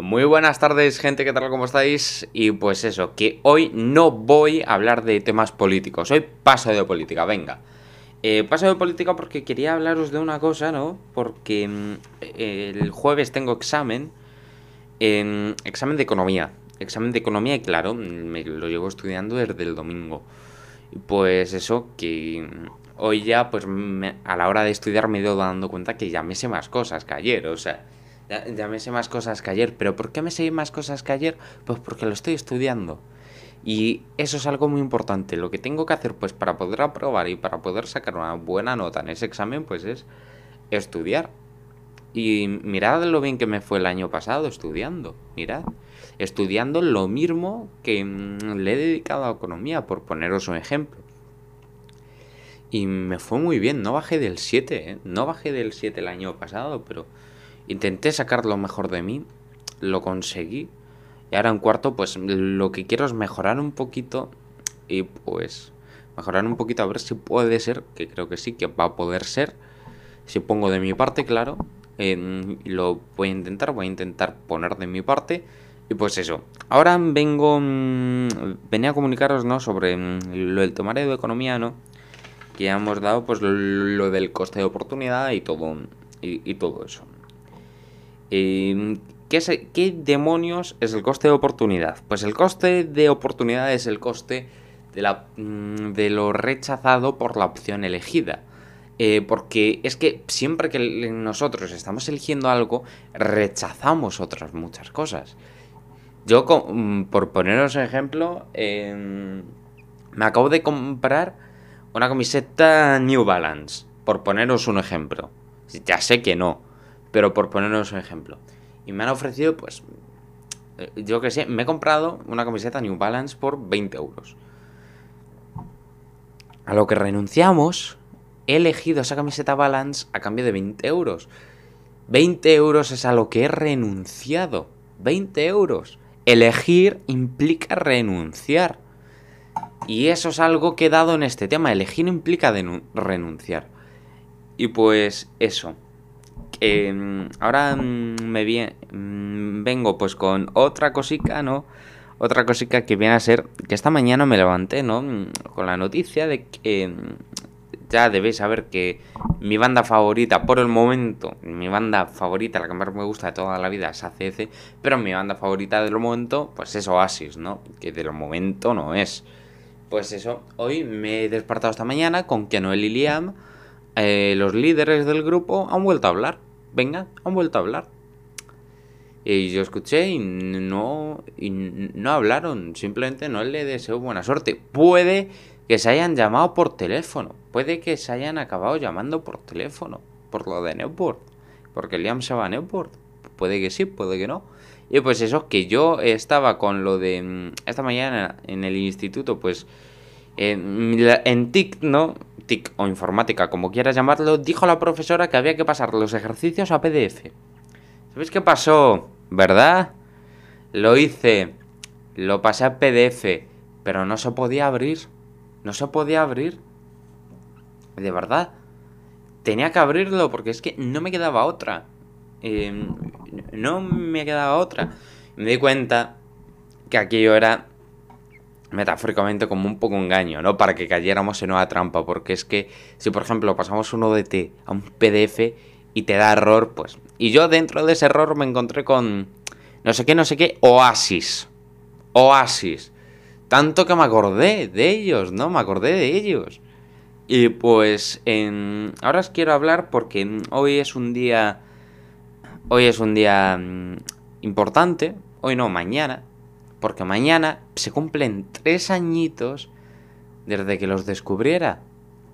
Muy buenas tardes, gente, ¿qué tal? ¿Cómo estáis? Y pues eso, que hoy no voy a hablar de temas políticos, hoy paso de política, venga. Eh, paso de política porque quería hablaros de una cosa, ¿no? Porque mm, el jueves tengo examen, examen de economía. Examen de economía y claro, me lo llevo estudiando desde el domingo. Pues eso, que hoy ya, pues a la hora de estudiar me he ido dando cuenta que ya me sé más cosas que ayer, o sea ya, me sé más cosas que ayer. ¿Pero por qué me sé más cosas que ayer? Pues porque lo estoy estudiando. Y eso es algo muy importante. Lo que tengo que hacer, pues, para poder aprobar y para poder sacar una buena nota en ese examen, pues es estudiar. Y mirad lo bien que me fue el año pasado estudiando. Mirad. Estudiando lo mismo que mm, le he dedicado a economía, por poneros un ejemplo. Y me fue muy bien. No bajé del 7, ¿eh? No bajé del 7 el año pasado, pero Intenté sacar lo mejor de mí, lo conseguí. Y ahora en cuarto, pues lo que quiero es mejorar un poquito y pues mejorar un poquito a ver si puede ser, que creo que sí, que va a poder ser. Si pongo de mi parte, claro, lo voy a intentar, voy a intentar poner de mi parte. Y pues eso, ahora vengo, mm, venía a comunicaros, ¿no? Sobre mm, lo del tomario de economía, ¿no? Que hemos dado, pues lo, del coste de oportunidad y todo, y todo eso. Em, ¿qué, demonios es el coste de oportunidad? Pues el coste de oportunidad es el coste de, la, mm, de lo rechazado por la opción elegida. Eh, porque es que siempre que nosotros estamos eligiendo algo, rechazamos otras muchas cosas. Yo, mm, por poneros un ejemplo, em, me acabo de comprar una camiseta New Balance, por poneros un ejemplo. Ya sé que no, pero por ponernos un ejemplo. Y me han ofrecido, pues, eh, yo que sé, me he comprado una camiseta New Balance por 20 euros. A lo que renunciamos, he elegido esa camiseta Balance a cambio de 20 euros. 20 euros es a lo que he renunciado. 20 euros. Elegir implica renunciar. Y eso es algo que he dado en este tema. Elegir implica renunciar. Y pues eso. Em, ahora mm, me mm, vengo pues con otra cosica, ¿no? Otra cosica que viene a ser que esta mañana me levanté, ¿no? Mm, con la noticia de que ya debéis saber que mi banda favorita por el momento, mi banda favorita, la que más me gusta de toda la vida es ACC, pero mi banda favorita del momento pues es Oasis, ¿no? Que del momento no es. Pues eso, hoy me he despertado esta mañana con que Noel y Liam, eh, los líderes del grupo, han vuelto a hablar venga, han vuelto a hablar. Y yo escuché y no, y no hablaron, simplemente no le deseo buena suerte. Puede que se hayan llamado por teléfono, puede que se hayan acabado llamando por teléfono, por lo de Newport, porque Liam se va a Newport. Puede que sí, puede que no. Y pues eso, que yo estaba con lo de mm, esta mañana en el instituto, pues en, en TIC, ¿no? TIC o informática, como quieras llamarlo, dijo la profesora que había que pasar los ejercicios a PDF. ¿Sabéis qué pasó? ¿Verdad? Lo hice, lo pasé a PDF, pero no se podía abrir. No se podía abrir. De verdad. Tenía que abrirlo porque es que no me quedaba otra. Em, no me quedaba otra. Me di cuenta que aquello era metafóricamente como un poco engaño, ¿no? Para que cayéramos en una trampa, porque es que si por ejemplo pasamos un ODT a un PDF y te da error, pues... Y yo dentro de ese error me encontré con no sé qué, no sé qué, Oasis. Oasis. Tanto que me acordé de ellos, ¿no? Me acordé de ellos. Y pues ahora os quiero hablar porque hoy es un día... Hoy es un día mm, importante. Hoy no, mañana porque mañana se cumplen tres añitos desde que los descubriera.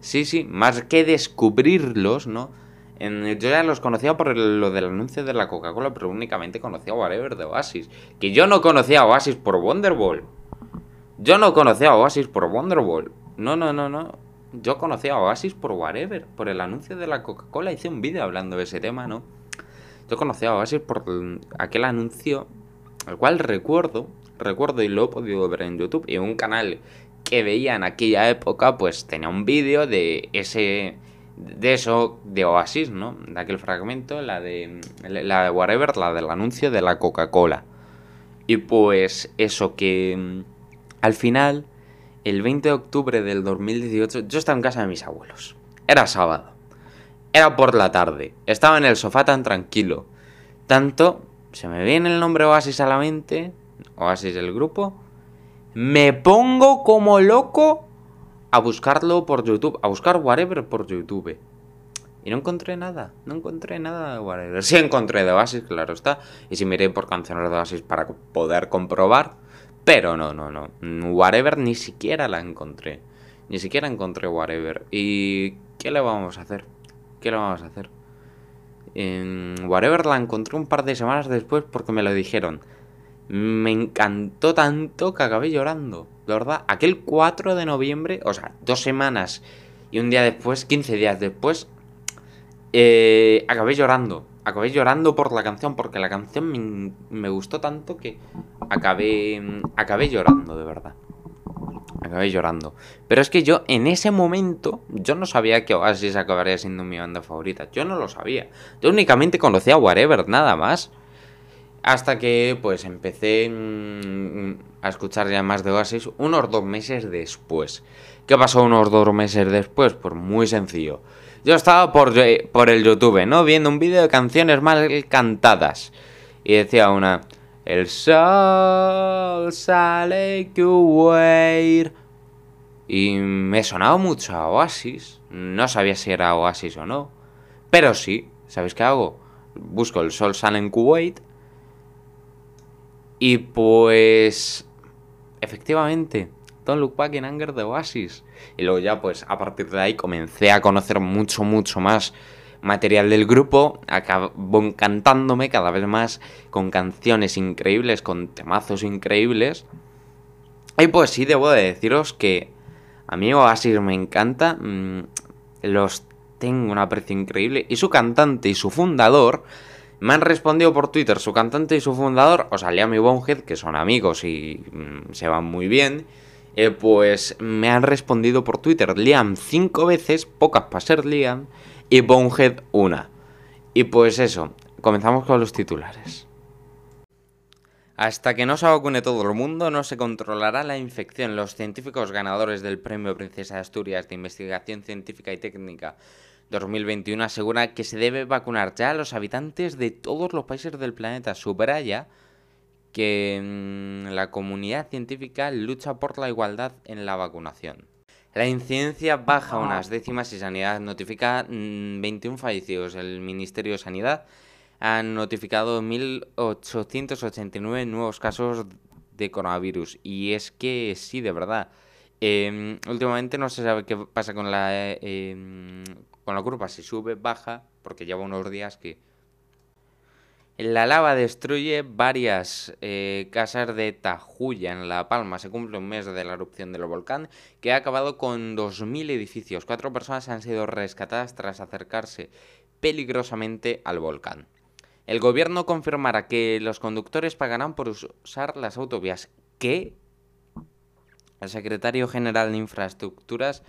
Sí, sí, más que descubrirlos, ¿no? yo ya los conocía por lo del anuncio de la Coca-Cola, pero únicamente conocía Whatever de Oasis. Que yo no conocía a Oasis por Wonderwall. Yo no conocía a Oasis por Wonderwall. No, no, no, no. Yo conocía a Oasis por Whatever, por el anuncio de la Coca-Cola. Hice un vídeo hablando de ese tema, ¿no? Yo conocía a Oasis por aquel anuncio, al cual recuerdo recuerdo y lo he podido ver en YouTube y un canal que veía en aquella época pues tenía un vídeo de ese de eso, de Oasis, ¿no? De aquel fragmento, la de, la de Whatever, la del anuncio de la Coca-Cola. Y pues eso que mm, al final, el 20 de octubre del 2018, yo estaba en casa de mis abuelos. Era sábado. Era por la tarde. Estaba en el sofá tan tranquilo. Tanto, se me viene el nombre Oasis a la mente, Oasis del grupo, me pongo como loco a buscarlo por YouTube, a buscar whatever por YouTube. Y no encontré nada, no encontré nada de whatever. Sí encontré de Oasis, claro está. Y si miré por canciones de Oasis para poder comprobar. Pero no, no, no. Whatever ni siquiera la encontré. Ni siquiera encontré whatever. ¿Y qué le vamos a hacer? ¿Qué le vamos a hacer? En whatever la encontré un par de semanas después porque me lo dijeron. Me encantó tanto que acabé llorando. La verdad, aquel 4 de noviembre, o sea, dos semanas y un día después, 15 días después, eh, acabé llorando. Acabé llorando por la canción, porque la canción me, gustó tanto que acabé, acabé llorando, de verdad. Acabé llorando. Pero es que yo en ese momento, yo no sabía que Oasis acabaría siendo mi banda favorita. Yo no lo sabía. Yo únicamente conocía Whatever, nada más. Hasta que pues empecé mm, a escuchar ya más de Oasis unos dos meses después. ¿Qué pasó unos dos meses después? Pues muy sencillo. Yo estaba por, por el YouTube, ¿no? Viendo un vídeo de canciones mal cantadas. Y decía una... El sol sale que. Y me sonaba mucho a Oasis. No sabía si era Oasis o no. Pero sí, ¿sabéis qué hago? Busco el sol sale en Kuwait y pues, efectivamente, Don't Look Back in Anger de Oasis. Y luego ya, pues, a partir de ahí comencé a conocer mucho, mucho más material del grupo. Acabó encantándome cada vez más con canciones increíbles, con temazos increíbles. Y pues sí, debo de deciros que a mí Oasis me encanta. Mm, los tengo un aprecio increíble. Y su cantante y su fundador me han respondido por Twitter su cantante y su fundador, o sea, Liam y Bonehead, que son amigos y mm, se van muy bien. Eh, pues me han respondido por Twitter Liam cinco veces, pocas para ser Liam, y Bonehead una. Y pues eso, comenzamos con los titulares. Hasta que no se vacune todo el mundo, no se controlará la infección. Los científicos ganadores del Premio Princesa de Asturias de Investigación Científica y Técnica 2021 asegura que se debe vacunar ya a los habitantes de todos los países del planeta. Subraya que mm, la comunidad científica lucha por la igualdad en la vacunación. La incidencia baja unas décimas y Sanidad notifica 21 mm, fallecidos. El Ministerio de Sanidad ha notificado 1.889 nuevos casos de coronavirus. Y es que sí, de verdad. Em, últimamente no se sabe qué pasa con la, eh, em, con la curva si sube, baja, porque lleva unos días que... La lava destruye varias eh, casas de Tajuya en La Palma. Se cumple un mes de la erupción del volcán que ha acabado con 2.000 edificios. Cuatro personas han sido rescatadas tras acercarse peligrosamente al volcán. El gobierno confirmará que los conductores pagarán por usar las autovías. ¿Qué? El secretario general de Infraestructuras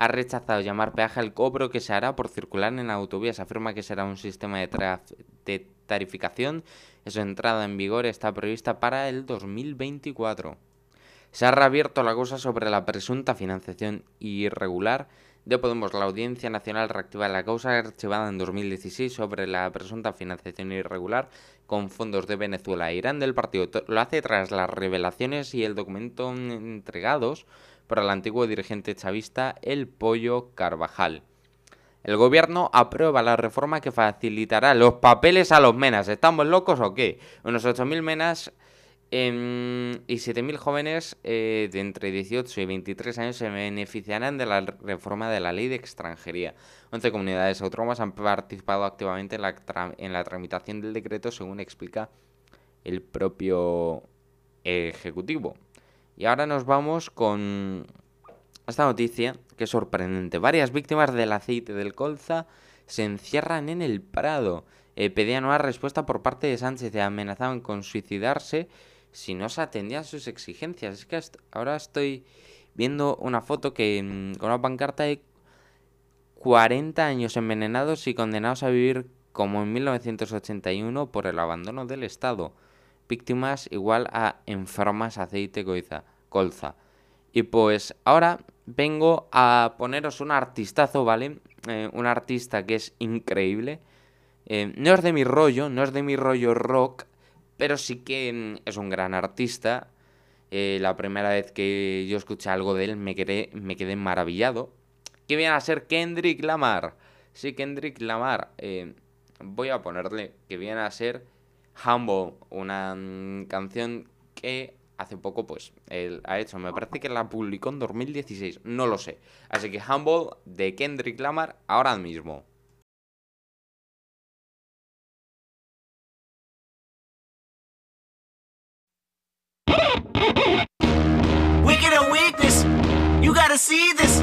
ha rechazado llamar peaje al cobro que se hará por circular en autovías. Afirma que será un sistema de, tarificación su entrada en vigor está prevista para el 2024. Se ha reabierto la cosa sobre la presunta financiación irregular de Podemos. La Audiencia Nacional reactiva la causa archivada en 2016 sobre la presunta financiación irregular con fondos de Venezuela e Irán del partido. Lo hace tras las revelaciones y el documento entregados por el antiguo dirigente chavista El Pollo Carvajal. El gobierno aprueba la reforma que facilitará los papeles a los menas. ¿Estamos locos o qué? Unos 8.000 menas em, y 7.000 jóvenes eh, de entre 18 y 23 años se beneficiarán de la reforma de la ley de extranjería. 11 comunidades autónomas han participado activamente en la tramitación del decreto, según explica el propio Ejecutivo. Y ahora nos vamos con esta noticia que es sorprendente. Varias víctimas del aceite del colza se encierran en el Prado. Pedían una respuesta por parte de Sánchez y amenazaban con suicidarse si no se atendían sus exigencias. Es que ahora estoy viendo una foto que mm, con una pancarta de 40 años envenenados y condenados a vivir como en 1981 por el abandono del Estado. Víctimas igual a enfermas aceite colza. Y pues ahora vengo a poneros un artistazo, ¿vale? Eh, un artista que es increíble. Eh, no es de mi rollo, no es de mi rollo rock, pero sí que mm, es un gran artista. Eh, la primera vez que yo escuché algo de él me quedé, me quedé maravillado. Que viene a ser Kendrick Lamar. Sí, Kendrick Lamar. Voy a ponerle que viene a ser Humble, una mm, canción que hace poco pues él ha hecho. Me parece que la publicó en 2016, no lo sé. Así que Humble de Kendrick Lamar ahora mismo. You gotta see this.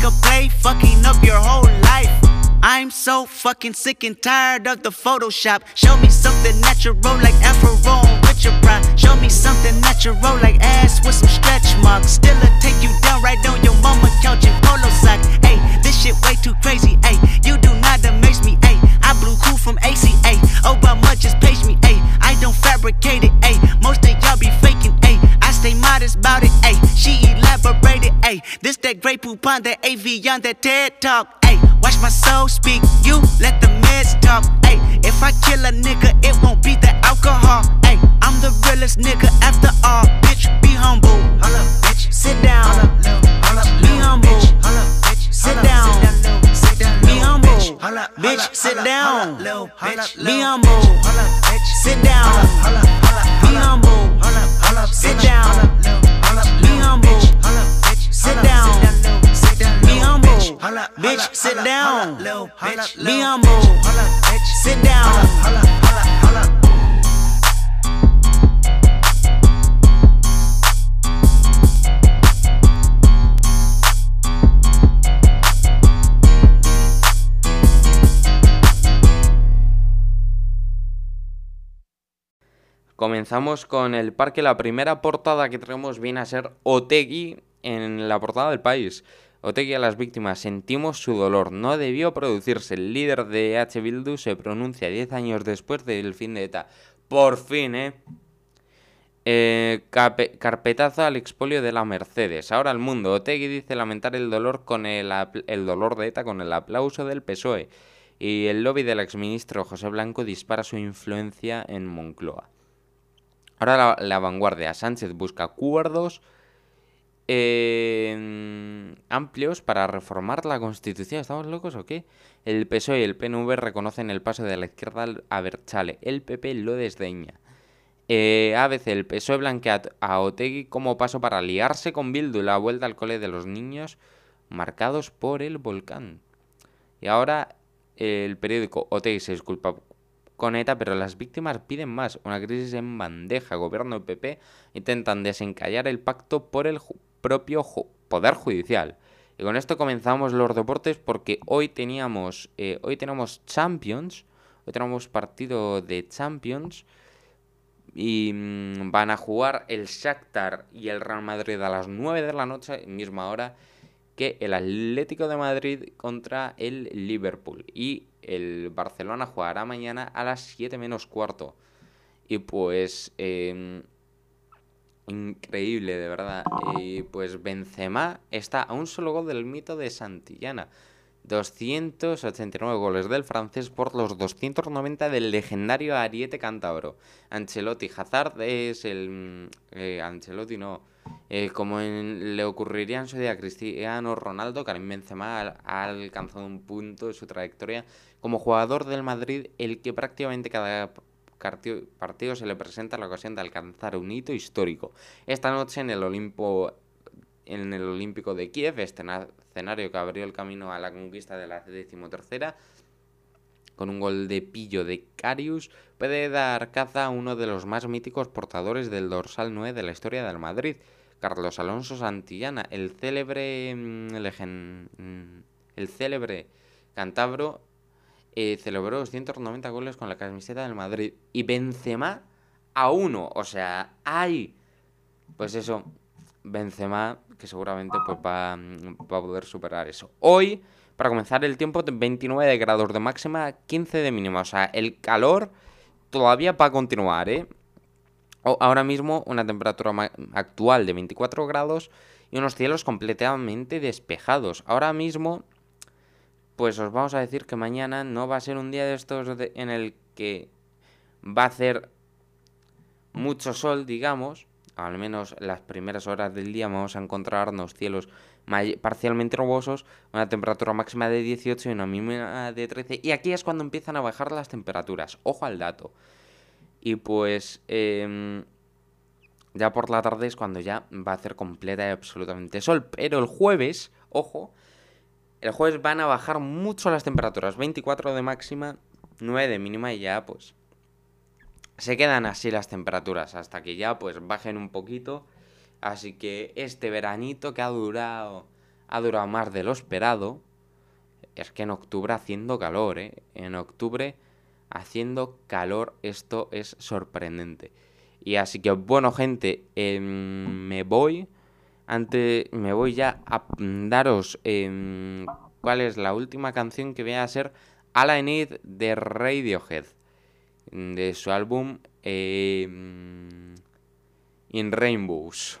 I make a play, fucking up your whole life. I'm so fucking sick and tired of the Photoshop. Show me something natural like Afro on Richard Pryor. Show me something natural like ass with some stretch marks. Still a take you down right on your mama couch in polo sock. Hey, this shit way too crazy. Hey, you do not amaze me. Hey, I blew cool from ACA. Obama just page me. Hey, I don't fabricate it. Hey, most of y'all be faking. Hey, I stay modest about it. That great poop on that AV on that TED talk. Hey, watch my soul speak. You let the meds talk. Hey, if I kill a nigga, it won't be the alcohol. Hey, I'm the realest nigga after all. Bitch, be humble. Holla, bitch. Sit down. Be humble. Bitch. Holla, bitch. Sit down. Be humble. Bitch, sit down. Be humble. Holla, bitch. Sit down. Be humble. Sit down. Be humble. Sit down. Be humble. Bitch, sit down. Be humble. Sit down. Comenzamos con el parque. La primera portada que traemos viene a ser Otegui en la portada del país. Otegui a las víctimas. Sentimos su dolor. No debió producirse. El líder de H. Bildu se pronuncia 10 años después del fin de ETA. Por fin, ¿eh? eh carpetazo al expolio de la Mercedes. Ahora el mundo. Otegui dice lamentar el dolor con el, el dolor de ETA con el aplauso del PSOE. Y el lobby del exministro José Blanco dispara su influencia en Moncloa. Ahora la, vanguardia. Sánchez busca acuerdos amplios para reformar la Constitución. ¿Estamos locos o qué? El PSOE y el PNV reconocen el paso de la izquierda a Berchale. El PP lo desdeña. Eh, ABC, el PSOE blanquea a Otegui como paso para liarse con Bildu la vuelta al cole de los niños marcados por el volcán. Y ahora el periódico Otegui se disculpa con ETA, pero las víctimas piden más. Una crisis en bandeja. Gobierno y PP intentan desencallar el pacto por el propio Poder Judicial. Y con esto comenzamos los deportes porque hoy teníamos, eh, hoy tenemos Champions, hoy tenemos partido de Champions y mm, van a jugar el Shakhtar y el Real Madrid a las 9 de la noche, misma hora que el Atlético de Madrid contra el Liverpool. Y el Barcelona jugará mañana a las 7 menos cuarto. Y pues... Em, increíble, de verdad. Y pues Benzema está a un solo gol del mito de Santillana. 289 goles del francés por los 290 del legendario Ariete Cantabro. Ancelotti Hazard es el... Mm, eh, Ancelotti no. Eh, como le ocurriría en su día a Cristiano Ronaldo, Karim Benzema ha, alcanzado un punto de su trayectoria como jugador del Madrid el que prácticamente cada partido se le presenta la ocasión de alcanzar un hito histórico. Esta noche en el Olimpo en el Olímpico de Kiev, este escenario que abrió el camino a la conquista de la decimotercera, con un gol de pillo de Carius, puede dar caza a uno de los más míticos portadores del dorsal 9 de la historia del Madrid, Carlos Alonso Santillana, el célebre, mm, mm, el célebre cantabro eh, celebró 290 goles con la camiseta del Madrid y Benzema a uno, o sea, hay, pues eso, Benzema que seguramente pues va, va, a poder superar eso. Hoy, para comenzar el tiempo, 29 grados de máxima, 15 de mínima. O sea, el calor todavía va a continuar, ¿eh? Ahora mismo una temperatura actual de 24 grados y unos cielos completamente despejados. Ahora mismo, pues os vamos a decir que mañana no va a ser un día de estos en el que va a hacer mucho sol, digamos, al menos las primeras horas del día vamos a encontrarnos cielos parcialmente nubosos, una temperatura máxima de 18 y una mínima de 13. Y aquí es cuando empiezan a bajar las temperaturas. Ojo al dato. Y pues em, ya por la tarde es cuando ya va a hacer completa y absolutamente sol. Pero el jueves, ojo, el jueves van a bajar mucho las temperaturas. 24 de máxima, 9 de mínima y ya pues se quedan así las temperaturas hasta que ya pues bajen un poquito. Así que este veranito que ha durado, ha durado más de lo esperado. Es que en octubre haciendo calor, ¿eh? En octubre haciendo calor, esto es sorprendente. Y así que bueno gente, em, me voy. Antes me voy ya a daros em, cuál es la última canción que voy a ser All I Need de Radiohead de su álbum eh, In Rainbows.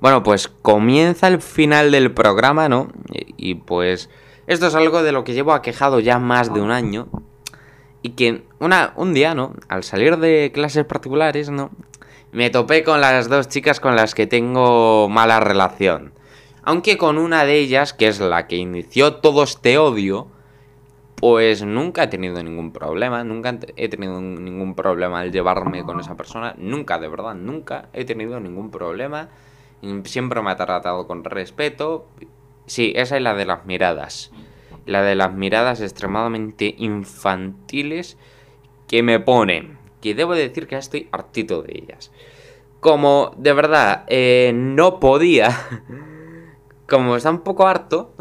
Bueno, pues comienza el final del programa, ¿no? Y, pues esto es algo de lo que llevo aquejado ya más de un año. Y que una, un día, ¿no? Al salir de clases particulares, ¿no? Me topé con las dos chicas con las que tengo mala relación. Aunque con una de ellas, que es la que inició todo este odio, pues nunca he tenido ningún problema, nunca he tenido ningún problema al llevarme con esa persona, nunca, de verdad, nunca he tenido ningún problema. Siempre me ha tratado con respeto. Sí, esa es la de las miradas. La de las miradas extremadamente infantiles que me ponen. Que debo decir que ya estoy hartito de ellas. Como de verdad eh, no podía, como está un poco harto,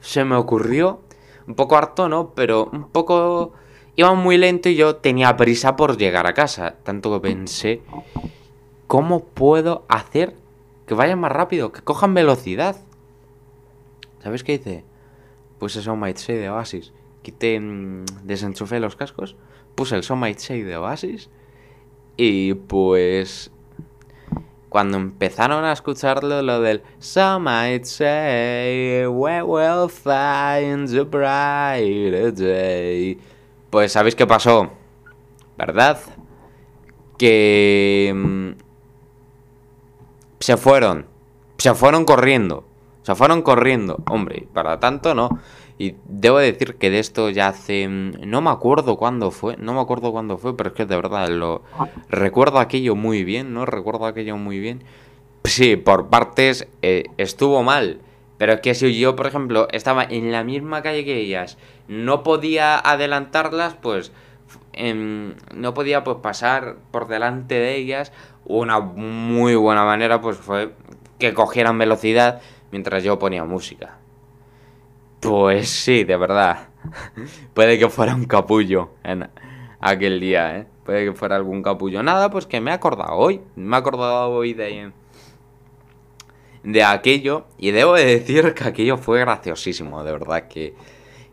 se me ocurrió un poco harto, ¿no? Pero un poco... Iba muy lento y yo tenía prisa por llegar a casa. Tanto que pensé, ¿cómo puedo hacer que vayan más rápido? Que cojan velocidad. ¿Sabes qué hice? Puse Might Say de Oasis. Quité, desenchufé los cascos. Puse el Might Say de Oasis. Y pues cuando empezaron a escucharlo, lo del Some might say we will find a brighter day. Pues sabéis qué pasó, ¿verdad? Que mm, se fueron, se fueron corriendo, se fueron corriendo. Hombre, para tanto no. Y debo decir que de esto ya hace... Mm, no me acuerdo cuándo fue, no me acuerdo cuándo fue, pero es que de verdad lo... Recuerdo aquello muy bien, ¿no? Recuerdo aquello muy bien. Sí, por partes eh, estuvo mal. Pero es que si yo, por ejemplo, estaba en la misma calle que ellas, no podía adelantarlas, pues... Em, no podía pues pasar por delante de ellas. Una muy buena manera pues fue que cogieran velocidad mientras yo ponía música. Pues sí, de verdad. Puede que fuera un capullo en aquel día, ¿eh? Puede que fuera algún capullo. Nada, pues que me he acordado hoy. Me he acordado hoy de, de aquello. Y debo de decir que aquello fue graciosísimo, de verdad. Que,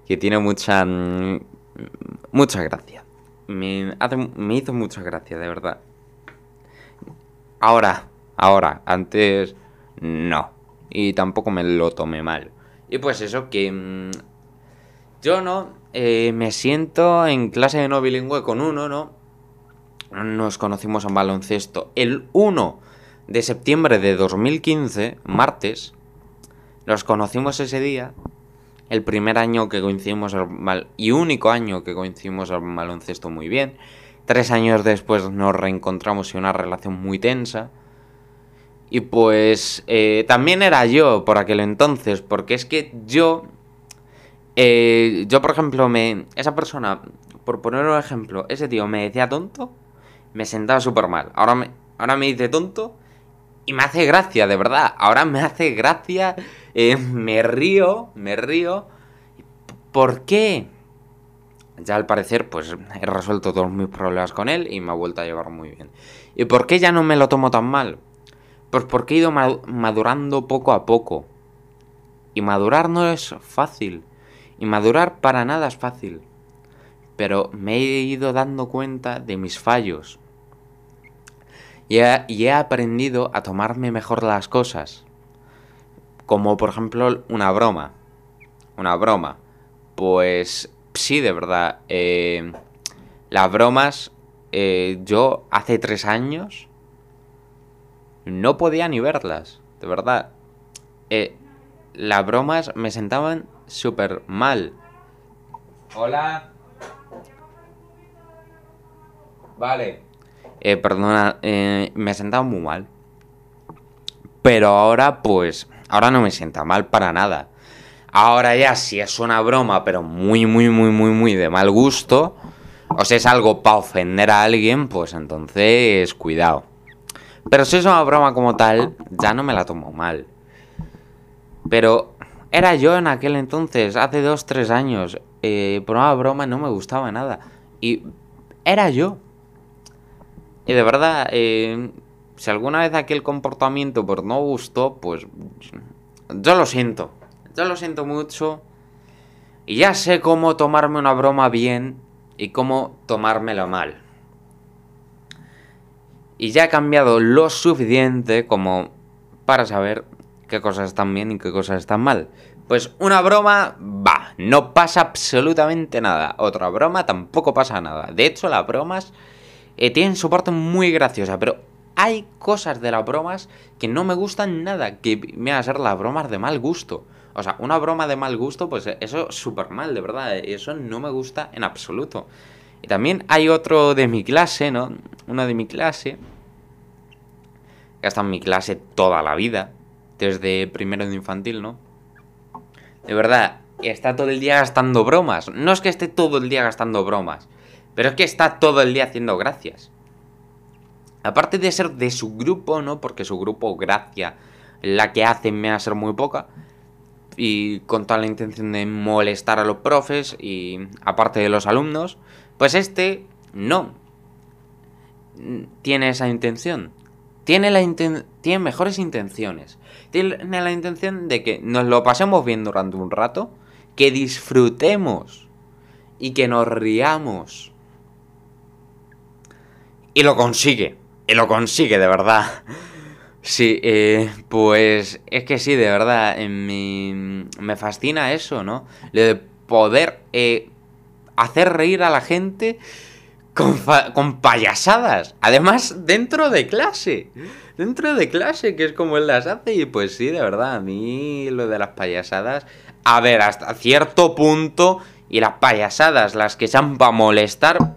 que tiene mucha... Mm, mucha gracia. Me, hace, me hizo mucha gracia, de verdad. Ahora, ahora, antes no. Y tampoco me lo tomé mal. Y pues eso, que mm, yo no eh, me siento en clase de no bilingüe con uno, ¿no? Nos conocimos en baloncesto el 1 de septiembre de 2015, martes. Nos conocimos ese día, el primer año que coincidimos y único año que coincidimos en baloncesto muy bien. Tres años después nos reencontramos y una relación muy tensa. Y pues eh, también era yo por aquel entonces, porque es que yo, eh, yo por ejemplo, me, esa persona, por poner un ejemplo, ese tío me decía tonto, me sentaba súper mal. Ahora me, ahora me dice tonto y me hace gracia, de verdad. Ahora me hace gracia, eh, me río, me río. ¿Por qué? Ya al parecer, pues he resuelto todos mis problemas con él y me ha vuelto a llevar muy bien. ¿Y por qué ya no me lo tomo tan mal? Pues porque he ido madurando poco a poco. Y madurar no es fácil. Y madurar para nada es fácil. Pero me he ido dando cuenta de mis fallos. Y he, aprendido a tomarme mejor las cosas. Como por ejemplo una broma. Una broma. Pues sí, de verdad. Eh, las bromas, eh, yo hace tres años no podía ni verlas, de verdad. Eh, las bromas me sentaban súper mal. Hola. Vale. Eh, perdona, eh, me sentaba muy mal. Pero ahora, pues, ahora no me sienta mal para nada. Ahora ya, si es una broma, pero muy, muy, muy, muy, muy de mal gusto, o sea, es algo para ofender a alguien, pues entonces, cuidado. Pero si es una broma como tal, ya no me la tomo mal. Pero era yo en aquel entonces, hace dos, tres años. Eh, una broma no me gustaba nada. Y era yo. Y de verdad, eh, si alguna vez aquel comportamiento pues no gustó, pues yo lo siento. Yo lo siento mucho. Y ya sé cómo tomarme una broma bien y cómo tomármela mal. Y ya he cambiado lo suficiente como para saber qué cosas están bien y qué cosas están mal. Pues una broma, va, no pasa absolutamente nada. Otra broma, tampoco pasa nada. De hecho, las bromas eh, tienen su parte muy graciosa, pero hay cosas de las bromas que no me gustan nada, que me ser las bromas de mal gusto. O sea, una broma de mal gusto, pues eso es súper mal, de verdad. Eso no me gusta en absoluto. Y también hay otro de mi clase, ¿no? Uno de mi clase. Que en mi clase toda la vida. Desde primero de infantil, ¿no? De verdad, está todo el día gastando bromas. No es que esté todo el día gastando bromas. Pero es que está todo el día haciendo gracias. Aparte de ser de su grupo, ¿no? Porque su grupo, gracia, la que hace me va a ser muy poca y con toda la intención de molestar a los profes y aparte de los alumnos, pues este no tiene esa intención. Tiene, la tiene mejores intenciones. Tiene la intención de que nos lo pasemos bien durante un rato, que disfrutemos y que nos riamos. Y lo consigue. Y lo consigue, de verdad. Sí, eh, pues es que sí, de verdad, me, fascina eso, ¿no? Lo de poder eh, hacer reír a la gente con, con, payasadas. Además, dentro de clase. Dentro de clase, que es como él las hace. Y pues sí, de verdad, a mí lo de las payasadas... A ver, hasta cierto punto... Y las payasadas, las que sean para molestar,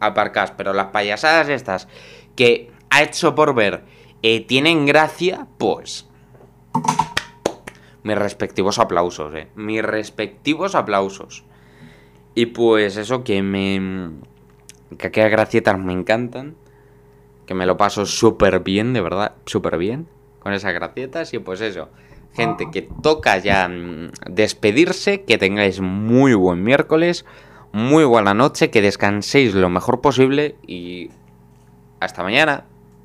aparcas. Pero las payasadas estas que ha hecho por ver eh, tienen gracia, pues... Mis respectivos aplausos, eh. Mis respectivos aplausos. Y pues eso que me... Que aquellas gracietas me encantan. Que me lo paso súper bien, de verdad, súper bien. Con esas gracietas y pues eso. Gente, que toca ya mm, despedirse. Que tengáis muy buen miércoles. Muy buena noche. Que descanséis lo mejor posible. Y hasta mañana.